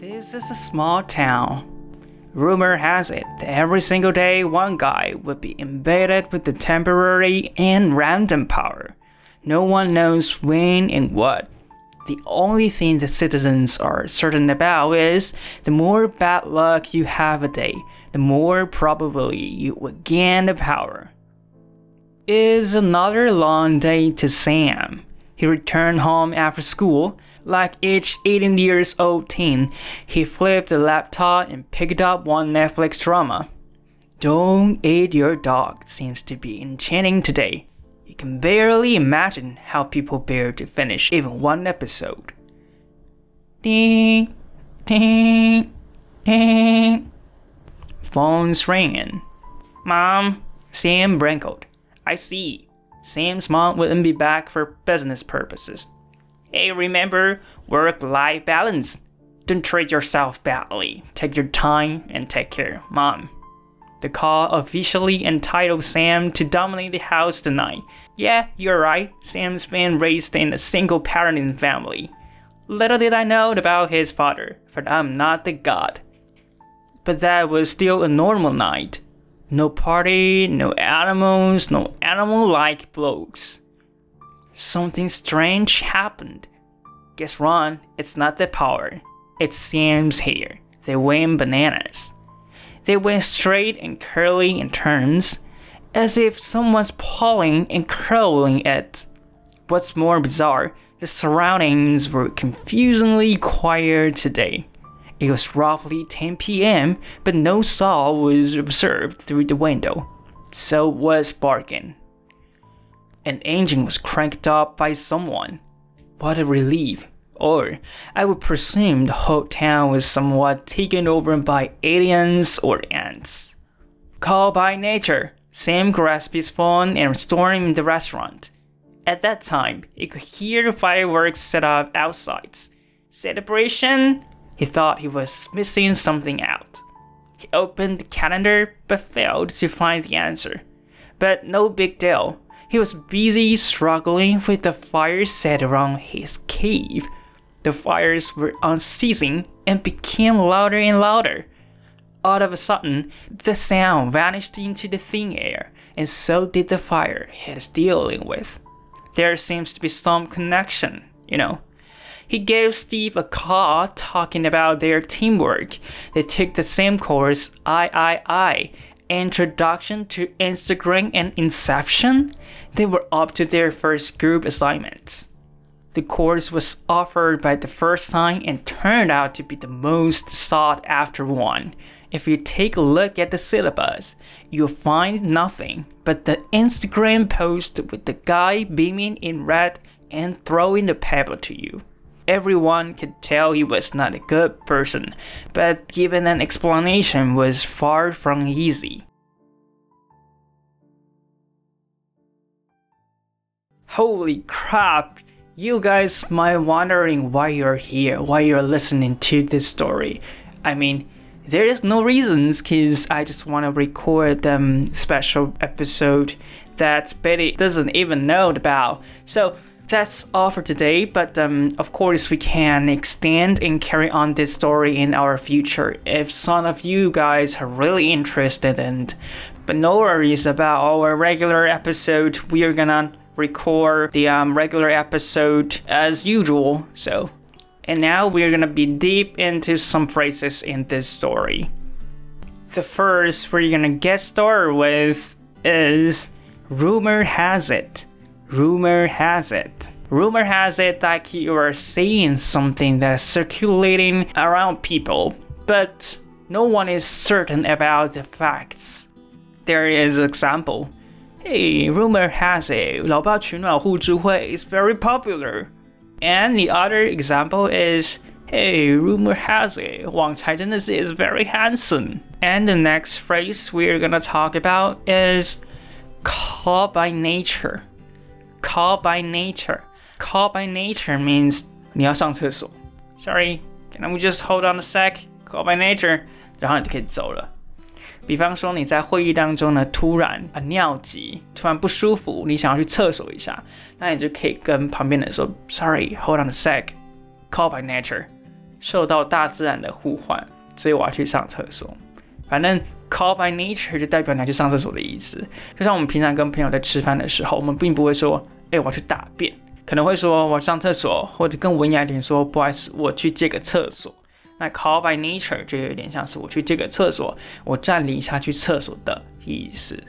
This is a small town. Rumor has it that every single day one guy would be embedded with the temporary and random power. No one knows when and what. The only thing the citizens are certain about is the more bad luck you have a day, the more probably you will gain the power. Is another long day to Sam. He returned home after school. Like each 18 years old teen, he flipped the laptop and picked up one Netflix drama. Don't Eat Your Dog seems to be enchanting today. You can barely imagine how people bear to finish even one episode. Ding, ding, ding. Phone's ringing. Mom, Sam wrinkled. I see. Sam's mom wouldn't be back for business purposes. Hey, remember work life balance. Don't treat yourself badly. Take your time and take care, mom. The call officially entitled Sam to dominate the house tonight. Yeah, you're right. Sam's been raised in a single parenting family. Little did I know about his father, for I'm not the god. But that was still a normal night. No party, no animals, no animal like blokes. Something strange happened. Guess wrong, it's not the power. It's Sam's hair. They went bananas. They went straight and curly in turns, as if someone's pulling and curling it. What's more bizarre, the surroundings were confusingly quiet today. It was roughly 10 p.m., but no soul was observed through the window. So was barking. An engine was cranked up by someone. What a relief. Or, I would presume the whole town was somewhat taken over by aliens or ants. Called by nature, Sam grasped his phone and stormed in the restaurant. At that time, he could hear fireworks set off outside. Celebration? He thought he was missing something out. He opened the calendar but failed to find the answer. But no big deal. He was busy struggling with the fire set around his cave. The fires were unceasing and became louder and louder. All of a sudden, the sound vanished into the thin air, and so did the fire he was dealing with. There seems to be some connection, you know. He gave Steve a call talking about their teamwork. They took the same course, III, Introduction to Instagram and Inception. They were up to their first group assignments. The course was offered by the first time and turned out to be the most sought after one. If you take a look at the syllabus, you'll find nothing but the Instagram post with the guy beaming in red and throwing the pebble to you everyone could tell he was not a good person, but giving an explanation was far from easy. Holy crap! You guys might wondering why you're here, why you're listening to this story. I mean, there is no reasons cause I just want to record them special episode that Betty doesn't even know about. So that's all for today, but um, of course, we can extend and carry on this story in our future if some of you guys are really interested and but no worries about our regular episode. We are gonna record the um, regular episode as usual. So, and now we're gonna be deep into some phrases in this story. The first we're gonna get started with is rumor has it rumor has it. Rumor has it that you are saying something that's circulating around people, but no one is certain about the facts. There is example. Hey, rumor has it, 老爸取暖互助会 is very popular. And the other example is, hey, rumor has it, 旺财真的是 is very handsome. And the next phrase we're gonna talk about is called by nature. Call by nature. Call by nature means 你要上厕所。Sorry, can we just hold on a sec? Call by nature，然后你就可以走了。比方说你在会议当中呢，突然啊尿急，突然不舒服，你想要去厕所一下，那你就可以跟旁边的人说，Sorry, hold on a sec. Call by nature. 受到大自然的呼唤，所以我要去上厕所。反正 call by nature 就代表你要去上厕所的意思。就像我们平常跟朋友在吃饭的时候，我们并不会说，哎，我要去大便，可能会说我要上厕所，或者更文雅一点说，不好意思，我去借个厕所。那 call by nature 就有点像是我去借个厕所，我站立一下去厕所的意思。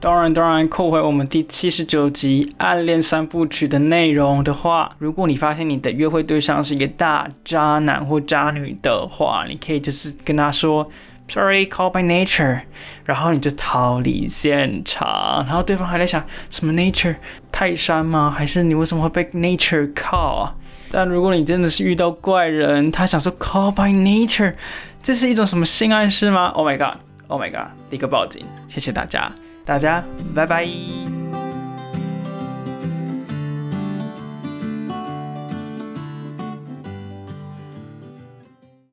当然，当然，扣回我们第七十九集《暗恋三部曲》的内容的话，如果你发现你的约会对象是一个大渣男或渣女的话，你可以就是跟他说 “Sorry, call by nature”，然后你就逃离现场。然后对方还在想什么 nature 泰山吗？还是你为什么会被 nature call？但如果你真的是遇到怪人，他想说 “call by nature”，这是一种什么性暗示吗？Oh my god! Oh my god! 立刻报警！谢谢大家。大家拜拜。